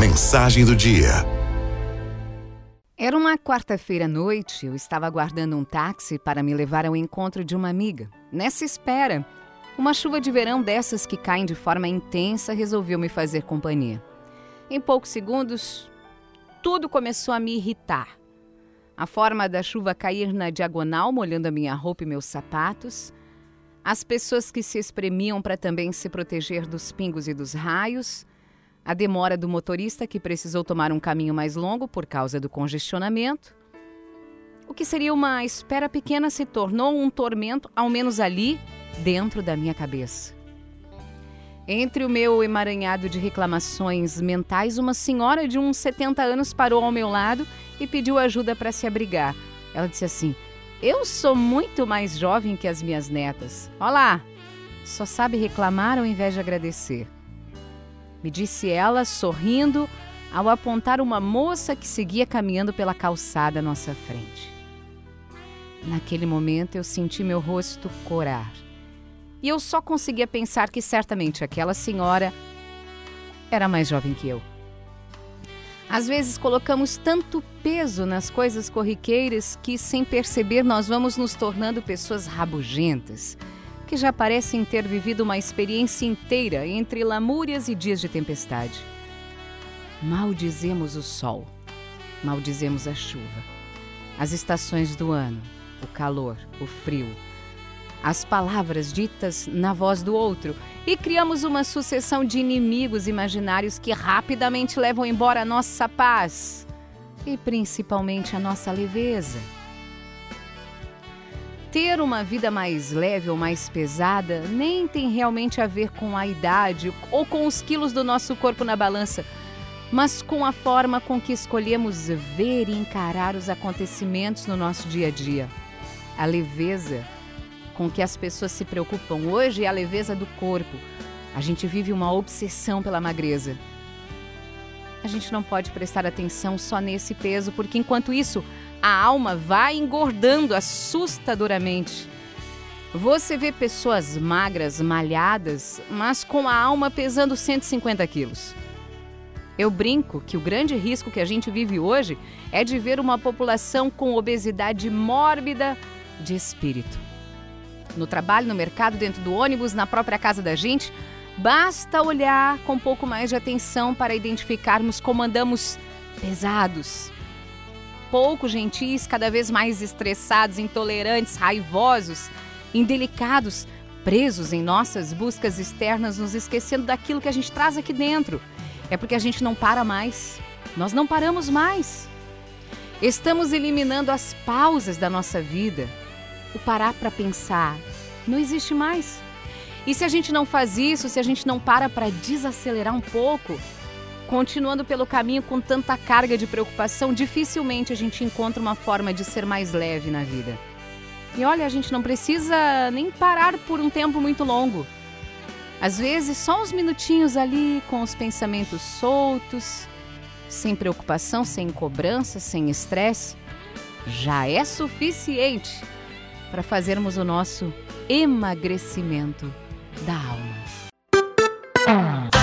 Mensagem do dia. Era uma quarta-feira à noite, eu estava aguardando um táxi para me levar ao encontro de uma amiga. Nessa espera, uma chuva de verão dessas que caem de forma intensa resolveu me fazer companhia. Em poucos segundos, tudo começou a me irritar. A forma da chuva cair na diagonal, molhando a minha roupa e meus sapatos, as pessoas que se espremiam para também se proteger dos pingos e dos raios, a demora do motorista que precisou tomar um caminho mais longo por causa do congestionamento. O que seria uma espera pequena se tornou um tormento, ao menos ali, dentro da minha cabeça. Entre o meu emaranhado de reclamações mentais, uma senhora de uns 70 anos parou ao meu lado e pediu ajuda para se abrigar. Ela disse assim: Eu sou muito mais jovem que as minhas netas. Olá! Só sabe reclamar ao invés de agradecer. Me disse ela, sorrindo, ao apontar uma moça que seguia caminhando pela calçada à nossa frente. Naquele momento eu senti meu rosto corar e eu só conseguia pensar que certamente aquela senhora era mais jovem que eu. Às vezes colocamos tanto peso nas coisas corriqueiras que, sem perceber, nós vamos nos tornando pessoas rabugentas, que já parecem ter vivido uma experiência inteira entre lamúrias e dias de tempestade. Maldizemos o sol, maldizemos a chuva, as estações do ano, o calor, o frio as palavras ditas na voz do outro e criamos uma sucessão de inimigos imaginários que rapidamente levam embora a nossa paz e principalmente a nossa leveza. Ter uma vida mais leve ou mais pesada nem tem realmente a ver com a idade ou com os quilos do nosso corpo na balança, mas com a forma com que escolhemos ver e encarar os acontecimentos no nosso dia a dia. A leveza com que as pessoas se preocupam hoje é a leveza do corpo. A gente vive uma obsessão pela magreza. A gente não pode prestar atenção só nesse peso, porque enquanto isso, a alma vai engordando assustadoramente. Você vê pessoas magras, malhadas, mas com a alma pesando 150 quilos. Eu brinco que o grande risco que a gente vive hoje é de ver uma população com obesidade mórbida de espírito no trabalho, no mercado, dentro do ônibus, na própria casa da gente. Basta olhar com um pouco mais de atenção para identificarmos como andamos pesados, pouco gentis, cada vez mais estressados, intolerantes, raivosos, indelicados, presos em nossas buscas externas, nos esquecendo daquilo que a gente traz aqui dentro. É porque a gente não para mais. Nós não paramos mais. Estamos eliminando as pausas da nossa vida, o parar para pensar não existe mais. E se a gente não faz isso, se a gente não para para desacelerar um pouco, continuando pelo caminho com tanta carga de preocupação, dificilmente a gente encontra uma forma de ser mais leve na vida. E olha, a gente não precisa nem parar por um tempo muito longo. Às vezes, só uns minutinhos ali com os pensamentos soltos, sem preocupação, sem cobrança, sem estresse, já é suficiente para fazermos o nosso emagrecimento da alma.